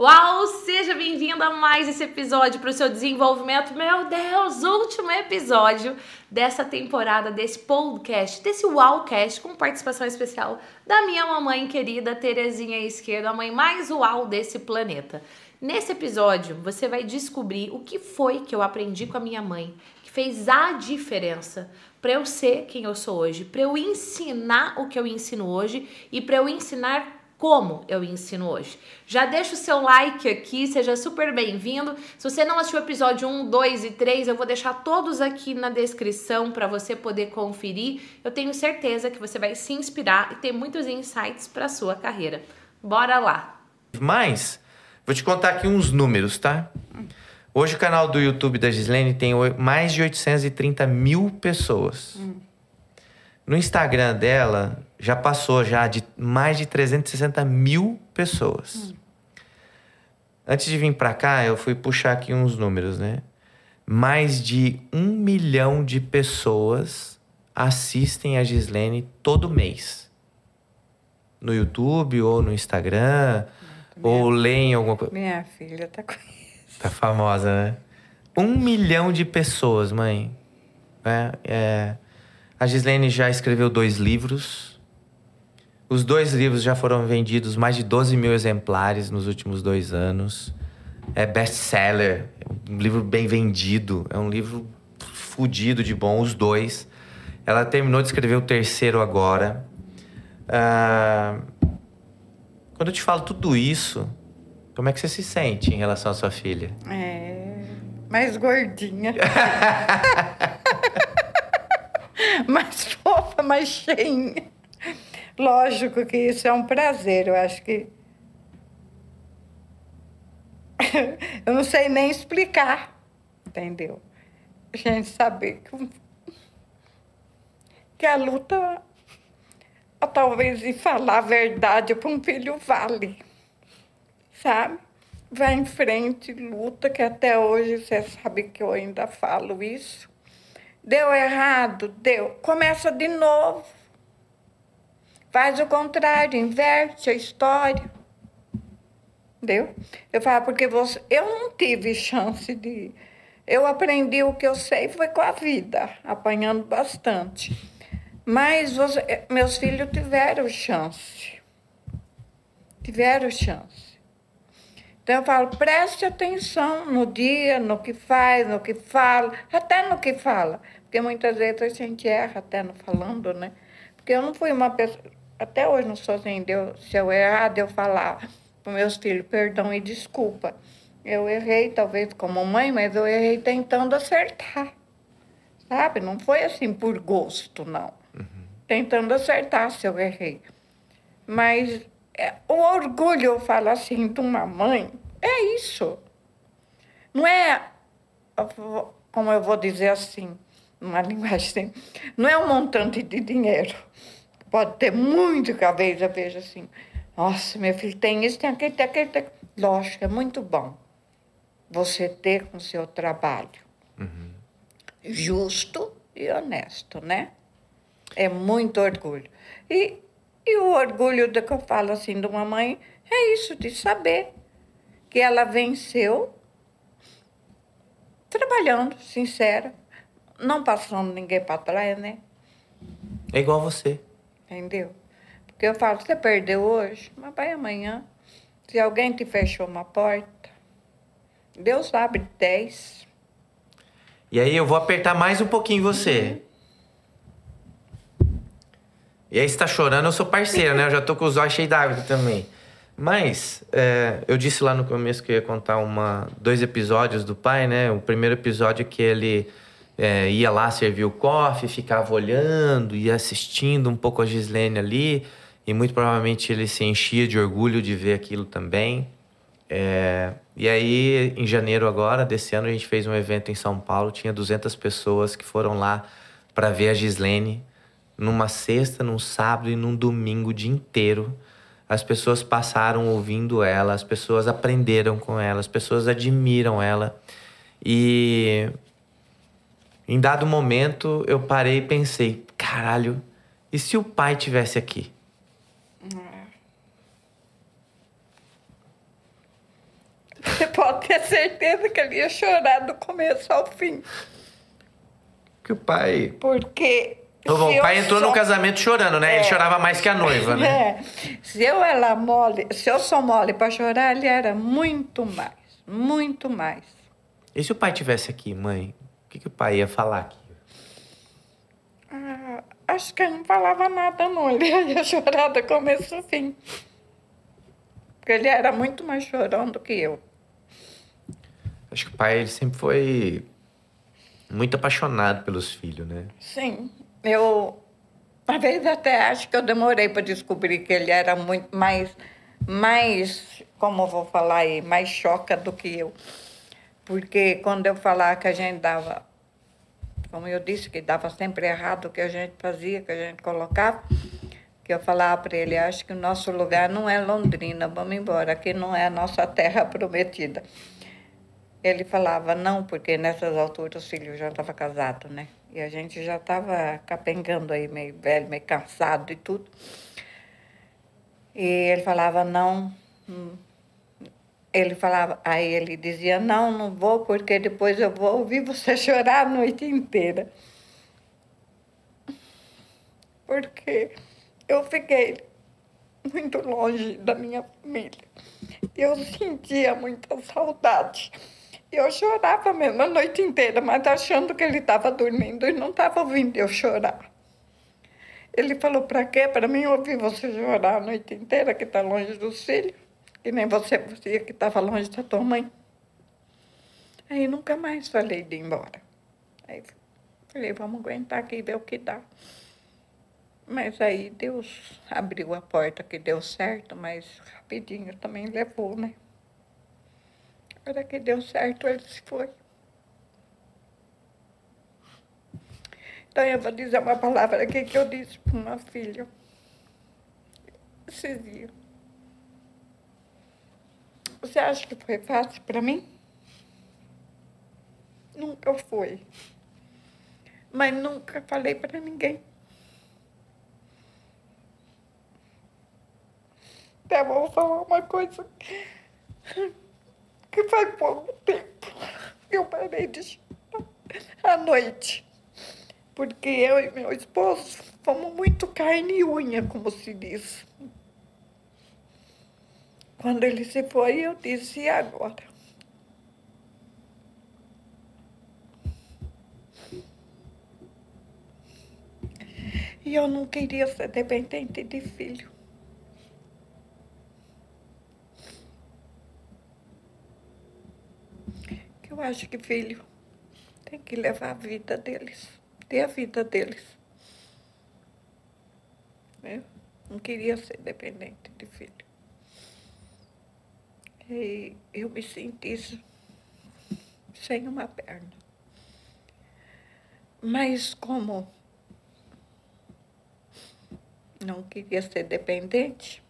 Uau, seja bem-vindo a mais esse episódio para o seu desenvolvimento. Meu Deus, último episódio dessa temporada, desse podcast, desse Wowcast, com participação especial da minha mamãe querida Terezinha Esquerda, a mãe mais uau desse planeta. Nesse episódio, você vai descobrir o que foi que eu aprendi com a minha mãe, que fez a diferença para eu ser quem eu sou hoje, para eu ensinar o que eu ensino hoje e para eu ensinar como eu ensino hoje. Já deixa o seu like aqui, seja super bem-vindo. Se você não assistiu o episódio 1, 2 e 3, eu vou deixar todos aqui na descrição para você poder conferir. Eu tenho certeza que você vai se inspirar e ter muitos insights para sua carreira. Bora lá. Mas vou te contar aqui uns números, tá? Hoje o canal do YouTube da Gislene tem mais de 830 mil pessoas. Hum. No Instagram dela, já passou já de mais de 360 mil pessoas. Hum. Antes de vir para cá, eu fui puxar aqui uns números, né? Mais de um milhão de pessoas assistem a Gislene todo mês. No YouTube ou no Instagram, minha, ou leem alguma coisa. Minha filha tá com isso. Tá famosa, né? Um milhão de pessoas, mãe. É, é... A Gislene já escreveu dois livros os dois livros já foram vendidos mais de 12 mil exemplares nos últimos dois anos. É best-seller, um livro bem vendido, é um livro fudido de bom, os dois. Ela terminou de escrever o terceiro agora. Ah, quando eu te falo tudo isso, como é que você se sente em relação à sua filha? É. Mais gordinha. mais fofa, mais cheinha. Lógico que isso é um prazer, eu acho que. eu não sei nem explicar, entendeu? A gente saber que, que a luta, talvez, em falar a verdade para um filho vale, sabe? Vai em frente, luta, que até hoje você sabe que eu ainda falo isso. Deu errado, deu. Começa de novo Faz o contrário, inverte a história. Entendeu? Eu falo, porque você, eu não tive chance de. Eu aprendi o que eu sei foi com a vida, apanhando bastante. Mas você, meus filhos tiveram chance. Tiveram chance. Então eu falo, preste atenção no dia, no que faz, no que fala, até no que fala. Porque muitas vezes a gente erra até no falando, né? Porque eu não fui uma pessoa até hoje não sou assim, deu, se eu errar, eu falar para meus filhos perdão e desculpa. Eu errei, talvez como mãe, mas eu errei tentando acertar. Sabe? Não foi assim por gosto, não. Uhum. Tentando acertar se eu errei. Mas é, o orgulho, eu falo assim, de uma mãe, é isso. Não é, como eu vou dizer assim, numa linguagem não é um montante de dinheiro Pode ter muito que a vez eu vejo assim, nossa, meu filho tem isso, tem aquele, tem aquele, tem aquele. Lógico, é muito bom você ter com o seu trabalho uhum. justo e honesto, né? É muito orgulho. E, e o orgulho do que eu falo assim de uma mãe é isso, de saber que ela venceu trabalhando, sincera, não passando ninguém para trás, né? É igual você. Entendeu? Porque eu falo, você perdeu hoje, mas vai amanhã. Se alguém te fechou uma porta, Deus abre dez. E aí eu vou apertar mais um pouquinho você. Uhum. E aí você tá chorando, eu sou parceiro, né? Eu já tô com os olhos cheios d'água também. Mas, é, eu disse lá no começo que eu ia contar uma, dois episódios do pai, né? O primeiro episódio que ele é, ia lá servir o coffee, ficava olhando e assistindo um pouco a Gislene ali. E muito provavelmente ele se enchia de orgulho de ver aquilo também. É, e aí, em janeiro agora, desse ano, a gente fez um evento em São Paulo. Tinha 200 pessoas que foram lá para ver a Gislene numa sexta, num sábado e num domingo o dia inteiro. As pessoas passaram ouvindo ela, as pessoas aprenderam com ela, as pessoas admiram ela. E em dado momento, eu parei e pensei: caralho, e se o pai tivesse aqui? Você pode ter certeza que ele ia chorar do começo ao fim. Que o pai. Porque. O, pai entrou no sou- casamento chorando, né? Ele É. chorava mais que a noiva, né? É. Se eu era mole, se eu sou mole para chorar, ele era muito mais. Muito mais. E se o pai tivesse aqui, mãe? O que, que o pai ia falar aqui? Ah, acho que ele não falava nada, não. Ele ia chorar do começo ao fim. Porque ele era muito mais chorão do que eu. Acho que o pai ele sempre foi muito apaixonado pelos filhos, né? Sim, eu às vezes até acho que eu demorei para descobrir que ele era muito mais, mais, como eu vou falar aí, mais choca do que eu. Porque quando eu falava que a gente dava, como eu disse, que dava sempre errado o que a gente fazia, que a gente colocava, que eu falava para ele, acho que o nosso lugar não é Londrina, vamos embora, aqui não é a nossa terra prometida. Ele falava não, porque nessas alturas o filho já estava casado, né? E a gente já estava capengando aí, meio velho, meio cansado e tudo. E ele falava não. Ele falava, aí ele dizia, não, não vou, porque depois eu vou ouvir você chorar a noite inteira. Porque eu fiquei muito longe da minha família. Eu sentia muita saudade. Eu chorava mesmo a noite inteira, mas achando que ele estava dormindo e não estava ouvindo eu chorar. Ele falou, para quê? Para mim ouvir você chorar a noite inteira, que está longe dos filhos, que nem você dizia que estava longe da tua mãe. Aí nunca mais falei de ir embora. Aí falei, vamos aguentar aqui e ver o que dá. Mas aí Deus abriu a porta que deu certo, mas rapidinho também levou, né? A hora que deu certo, ele se foi. Então eu vou dizer uma palavra aqui que eu disse para uma filha. Esses dias. Você acha que foi fácil para mim? Nunca foi. Mas nunca falei para ninguém. Até vou falar uma coisa que faz pouco tempo eu parei de chorar à noite. Porque eu e meu esposo fomos muito carne e unha, como se diz. Quando ele se foi, eu disse, e agora? E eu não queria ser dependente de filho. que eu acho que filho tem que levar a vida deles, ter a vida deles. Eu não queria ser dependente de filho. E eu me senti sem uma perna. Mas como não queria ser dependente,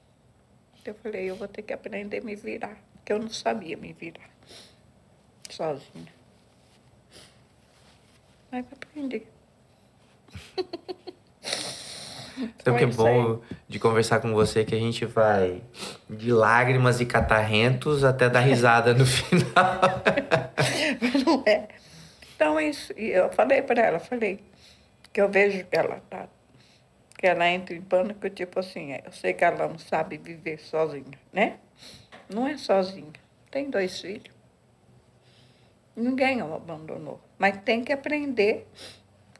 eu falei, eu vou ter que aprender a me virar, porque eu não sabia me virar sozinha. Mas aprendi. Então que é aí. bom de conversar com você que a gente vai de lágrimas e catarrentos até dar risada no final. Não é. Então, isso, e eu falei para ela, falei que eu vejo que ela tá, que ela entra em pânico, tipo assim, eu sei que ela não sabe viver sozinha, né? Não é sozinha. Tem dois filhos. Ninguém a abandonou. Mas tem que aprender,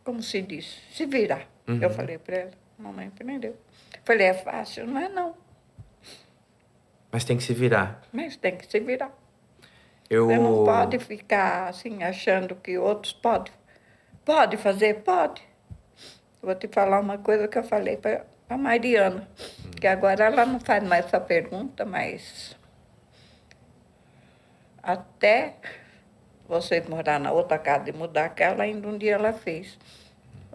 como se diz, se virar. Uhum. Eu falei para ela, mamãe aprendeu. Falei, é fácil? Não é não. Mas tem que se virar. Mas tem que se virar. Eu Você não pode ficar assim, achando que outros podem. Pode fazer? Pode. Vou te falar uma coisa que eu falei para a Mariana, que agora ela não faz mais essa pergunta, mas até você morar na outra casa e mudar aquela, ainda um dia ela fez.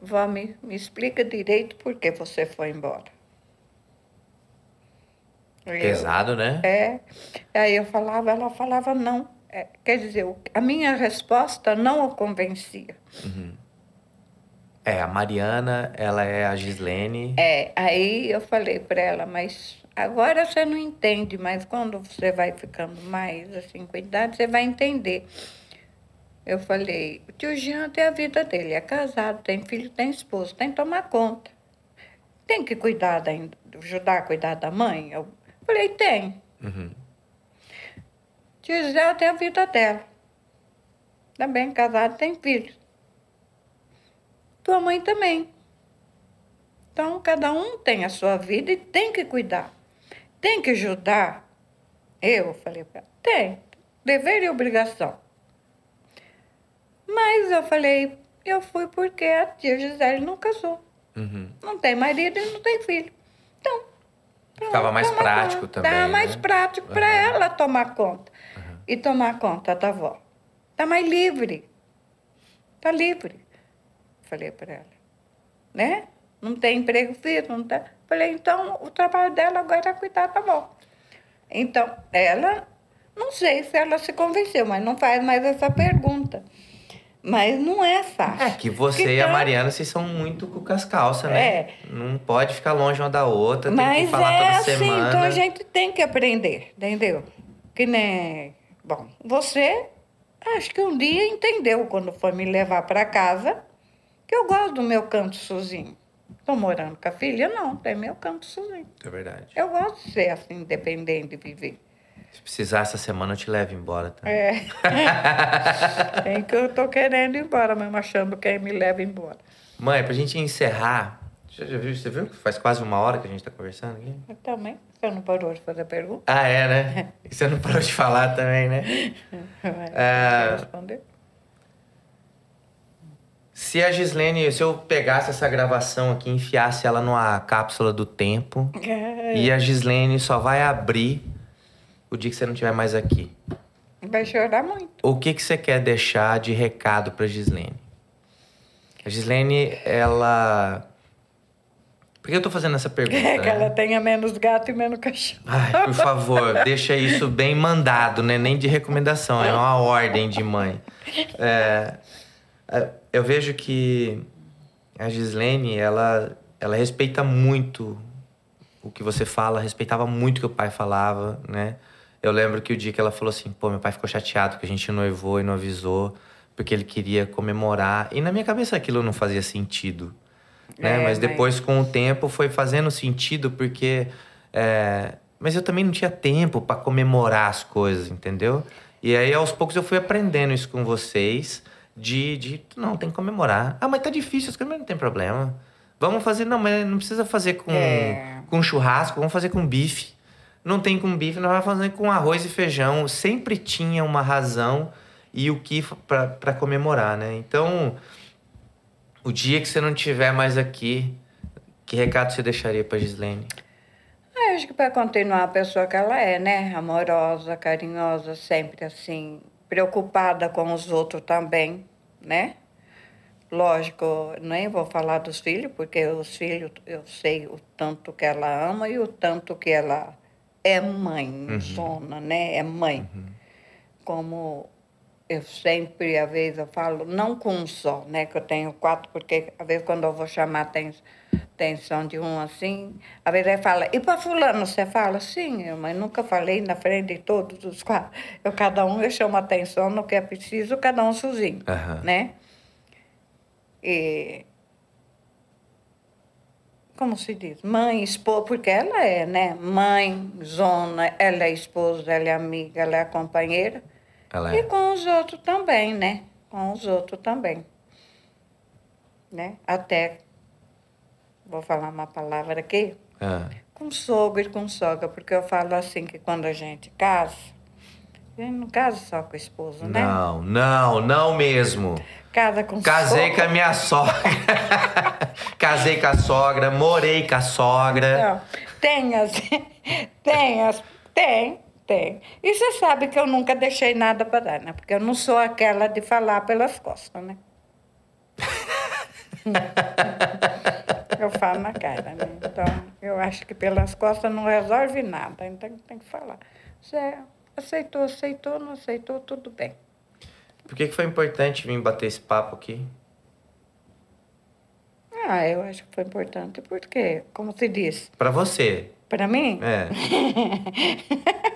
Vó, me, me explica direito por que você foi embora. Eu- pesado, né? é. Aí eu falava, ela falava não. É, quer dizer, a minha resposta não o convencia. É, a Mariana, ela é a Gislene. É, aí eu falei para ela, mas Agora você não entende, mas quando você vai ficando mais assim com idade, você vai entender. Eu falei, o tio Jean tem a vida dele, é casado, tem filho, tem esposo, tem que tomar conta. Tem que cuidar, da, ajudar a cuidar da mãe? Eu falei, tem. Uhum. Tia Gisela tem a vida dela. Também casada, tem filhos. Tua mãe também. Então, cada um tem a sua vida e tem que cuidar. Tem que ajudar. Eu falei para ela, tem. Dever e obrigação. Mas eu falei, eu fui porque a tia Gisele não casou. Uhum. Não tem marido e não tem filho. Então, Ficava mais prático conta. também, Tava mais né? prático para Aham. ela tomar conta. E tomar conta da avó. Tá mais livre. Tá livre. Falei para ela. Né? Não tem emprego fixo, não tá. Falei, então o trabalho dela agora é cuidar da avó. Então, ela, não sei se ela se convenceu, mas não faz mais essa pergunta. Mas não é fácil. É que você e a Então, Mariana, vocês são muito com as calças, né? É. Não pode ficar longe uma da outra, tem Mas que falar é toda assim, semana. então a gente tem que aprender, entendeu? Que nem. Bom, você acho que um dia entendeu quando foi me levar para casa que eu gosto do meu canto sozinho. Estou morando com a filha? Não, tem meu canto sozinho. É verdade. Eu gosto de ser assim, independente de viver. Se precisar essa semana, eu te levo embora, tá? É. tem que eu tô querendo ir embora, mesmo achando que aí me leva embora. Mãe, pra gente encerrar. Já, já viu, você viu que faz quase uma hora que a gente tá conversando aqui? Mas também, você não parou de fazer pergunta? Ah, é, né? E você não parou de falar também, né? Vai É. responder? Se a Gislene, se eu pegasse essa gravação aqui enfiasse ela numa cápsula do tempo, É. e a Gislene só vai abrir o dia que você não estiver mais aqui. Vai chorar muito. O que, que você quer deixar de recado pra Gislene? A Gislene, ela. Por que eu tô fazendo essa pergunta? É que né? ela tenha menos gato e menos cachorro. Ai, por favor, deixa isso bem mandado, né? Nem de recomendação, é uma ordem de mãe. É, é, eu vejo que a Gislene, ela, ela respeita muito o que você fala, respeitava muito o que o pai falava, né? Eu lembro que o dia que ela falou assim, pô, meu pai ficou chateado que a gente noivou e não avisou, porque ele queria comemorar. E na minha cabeça aquilo não fazia sentido, né? É, mas mas- depois, com o tempo, foi fazendo sentido, porque... é, Mas eu também não tinha tempo para comemorar as coisas, entendeu? E aí, aos poucos, eu fui aprendendo isso com vocês, de, de não, tem que comemorar. Ah, mas tá difícil, as coisas mas não tem problema. Vamos fazer, não, mas não precisa fazer com, É. com churrasco, vamos fazer com bife. Não tem com bife, nós vamos fazer com arroz e feijão. Sempre tinha uma razão e o que para comemorar, né? Então, o dia que você não estiver mais aqui, que recado você deixaria para Gislene? Ah, Eu acho que para continuar a pessoa que ela é, né? Amorosa, carinhosa, sempre assim, preocupada com os outros também, né? Lógico, nem vou falar dos filhos, porque os filhos eu sei o tanto que ela ama e o tanto que ela é mãe, zona, né? É mãe. Como eu sempre, às vezes, eu falo, não com um só, né? Que eu tenho quatro, porque às vezes quando eu vou chamar aten- atenção de um assim, às vezes ele fala, e para fulano você fala? Sim, eu, mas nunca falei na frente de todos os quatro. Eu, cada um, eu chamo atenção no que é preciso, cada um sozinho, Aham. né? E... Como se diz? Mãe, esposa, porque ela é, né? Mãe, zona, ela é esposa, ela é amiga, ela é companheira. Ela E é. com os outros também, né? Com os outros também. Né? Até, vou falar uma palavra aqui, Ah, com sogro e com sogra, porque eu falo assim que quando a gente casa, gente não casa só com o esposo, né? Não, não, não mesmo. Casa com Casei sogro. com a minha sogra. Casei com a sogra, morei com a sogra. Não, tem as, tem as, tem, tem. E você sabe que eu nunca deixei nada para dar, né? Porque eu não sou aquela de falar pelas costas, né? eu falo na cara, né? Então, eu acho que pelas costas não resolve nada, então tem que falar. Você aceitou, aceitou, não aceitou, tudo bem. Por que, que foi importante vir bater esse papo aqui? Ah, eu acho que foi importante, porque, como se diz, Pra você. Pra mim? É.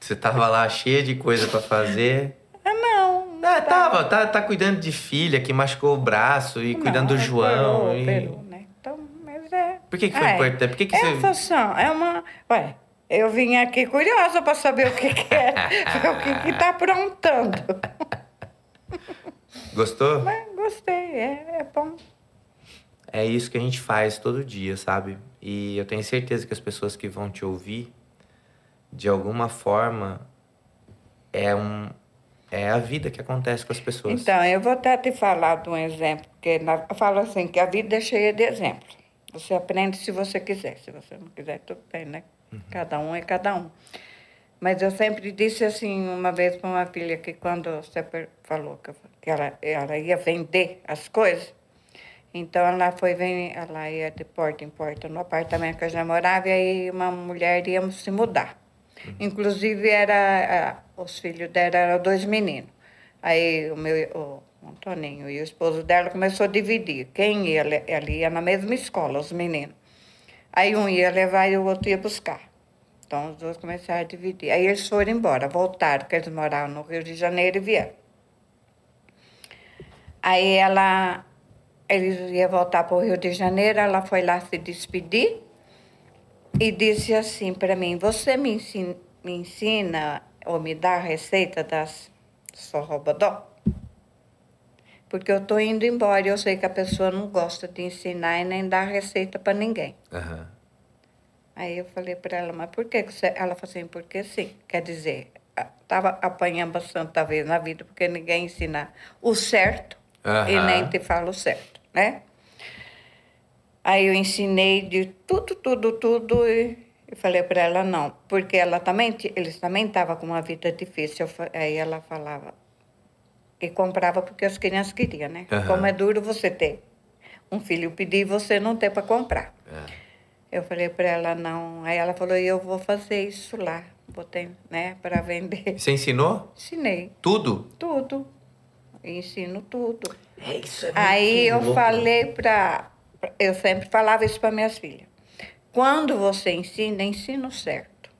Você tava lá cheia de coisa pra fazer. Ah, não. Ah, tava, tá, tá cuidando de filha que machucou o braço e cuidando do Não, João. operou, e- operou, né? Então, mas é. Por que, que foi Ah, é. importante? Por que, que Essa você. são, é uma. Ué, eu vim aqui curiosa para saber o que, que é, o que, que tá aprontando. Gostou? Mas gostei, é, é bom. É isso que a gente faz todo dia, sabe? E eu tenho certeza que as pessoas que vão te ouvir, de alguma forma, é um. É a vida que acontece com as pessoas. Então, eu vou até te falar de um exemplo, porque na- eu falo assim, que a vida é cheia de exemplos. Você aprende se você quiser, se você não quiser, tudo bem, né? Cada um é cada um. Mas eu sempre disse assim, uma vez para uma filha, que quando você falou que, ela, ela ia vender as coisas, então ela foi ven- ela ia de porta em porta no apartamento que eu já morava, e aí uma mulher ia se mudar. Inclusive, era, os filhos dela eram dois meninos. Aí o meu o Antoninho e o esposo dela começou a dividir. Quem ia, ela ia na mesma escola, os meninos. Aí um ia levar e o outro ia buscar. Então os dois começaram a dividir. Aí eles foram embora, voltaram, porque eles moravam no Rio de Janeiro e vieram. Aí ela, eles iam voltar para o Rio de Janeiro, ela foi lá se despedir e disse assim para mim: Você me ensina, me ensina ou me dá a receita das sorrobodó? Porque eu estou indo embora e eu sei que a pessoa não gosta de ensinar e nem dar receita para ninguém. Aham. Aí eu falei para ela, mas por que que você... Ela falou assim, porque sim. Quer dizer, estava apanhando bastante vez na vida, porque ninguém ensina o certo e Aham. nem te fala o certo, né? Aí eu ensinei de tudo, tudo, tudo e, e falei para ela não, porque ela também, eles também estavam com uma vida difícil. Aí ela falava que comprava porque as crianças queriam, né? Aham. Como é duro você ter um filho pedir e você não ter para comprar. É. Eu falei para ela não. Aí ela falou, eu vou fazer isso lá, botei, né, para vender. Você ensinou? Ensinei Tudo? tudo, ensino tudo. É isso. É Aí eu louco. falei para, eu sempre falava isso para minhas filhas. Quando você ensina, ensina o certo.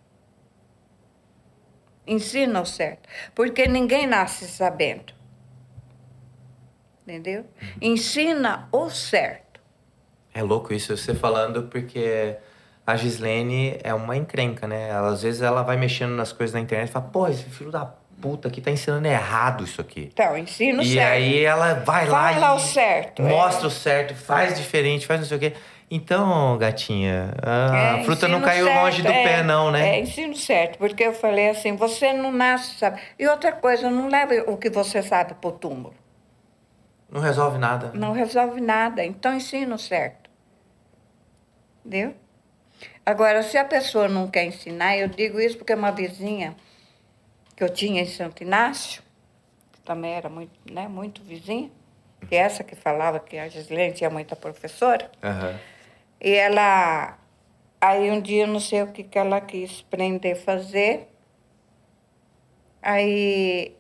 Ensina o certo, porque ninguém nasce sabendo. Entendeu? Ensina o certo. É louco isso, você falando, porque a Gislene é uma encrenca, né? Ela, às vezes ela vai mexendo nas coisas na internet e fala, pô, esse filho da puta aqui tá ensinando errado isso aqui. Então, ensina o e certo. aí ela vai lá Fala e o certo, é. mostra o certo, faz diferente, faz não sei o quê. Então, gatinha, a É, fruta não caiu certo, longe do é, pé, não, né? É, ensino certo, porque eu falei assim, você não nasce, sabe? E outra coisa, não leva o que você sabe pro túmulo. Não resolve nada. Não resolve nada, então ensina o certo. Entendeu? Agora, se a pessoa não quer ensinar, eu digo isso porque uma vizinha que eu tinha em Santo Inácio, que também era muito, né, muito vizinha, que é essa que falava que a Gislene tinha muita professora, Aham. e ela. Aí um dia, eu não sei o que, que ela quis aprender a fazer. Aí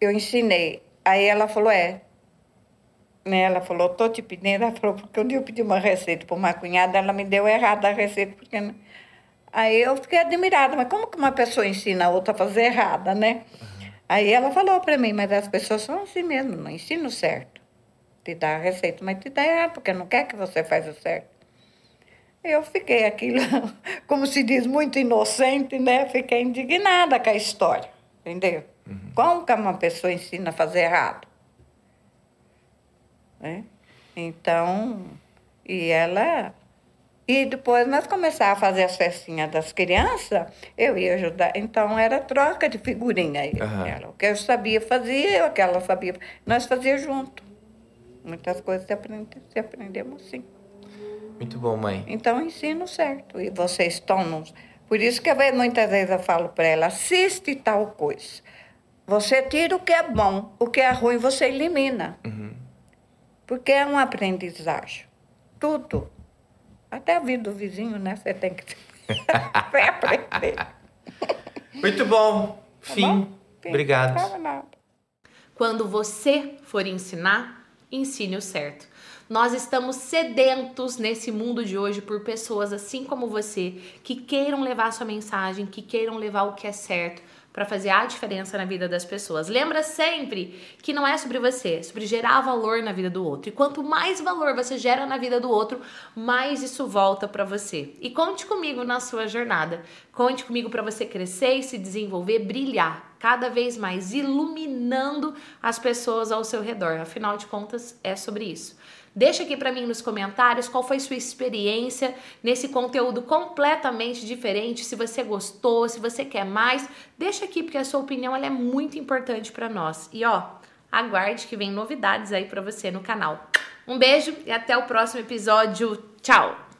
eu ensinei. Aí ela falou: é. Né? Ela falou: tô te pedindo. Ela falou: porque um dia eu pedi uma receita para uma cunhada, ela me deu errada a receita. Porque... Aí eu fiquei admirada, mas como que uma pessoa ensina a outra a fazer errada, né? Aí ela falou para mim: mas as pessoas são assim mesmo, não ensinam certo. Te dá a receita, mas te dá errado, porque não quer que você faça o certo. Eu fiquei aquilo, como se diz, muito inocente, né? Fiquei indignada com a história, entendeu? Como que uma pessoa ensina a fazer errado? Né? Então, e ela... E depois nós começávamos a fazer as festinhas das crianças, eu ia ajudar. Então, era troca de figurinha. aí. Aham. Ela, o que eu sabia fazer, o que ela sabia... Nós fazíamos junto. Muitas coisas se, se aprendemos assim. Muito bom, mãe. Então, ensino certo. E vocês estão nos... Por isso que eu muitas vezes eu falo para ela, assiste tal coisa. Você tira o que é bom, o que é ruim você elimina. Uhum. Porque é uma aprendizagem. Tudo. Até a vida do vizinho, né? Você tem que vai aprender. Tá Muito bom. Fim. bom? Fim. Obrigado. Quando você for ensinar, ensine o certo. Nós estamos sedentos nesse mundo de hoje por pessoas assim como você que queiram levar sua mensagem, que queiram levar o que é certo para fazer a diferença na vida das pessoas. Lembra sempre que não é sobre você, é sobre gerar valor na vida do outro. E quanto mais valor você gera na vida do outro, mais isso volta para você. E conte comigo na sua jornada. Conte comigo para você crescer e se desenvolver, brilhar cada vez mais, iluminando as pessoas ao seu redor. Afinal de contas, é sobre isso. Deixa aqui para mim nos comentários qual foi sua experiência nesse conteúdo completamente diferente, se você gostou, se você quer mais, deixa aqui porque a sua opinião ela é muito importante para nós. E ó, aguarde que vem novidades aí para você no canal. Um beijo e até o próximo episódio. Tchau.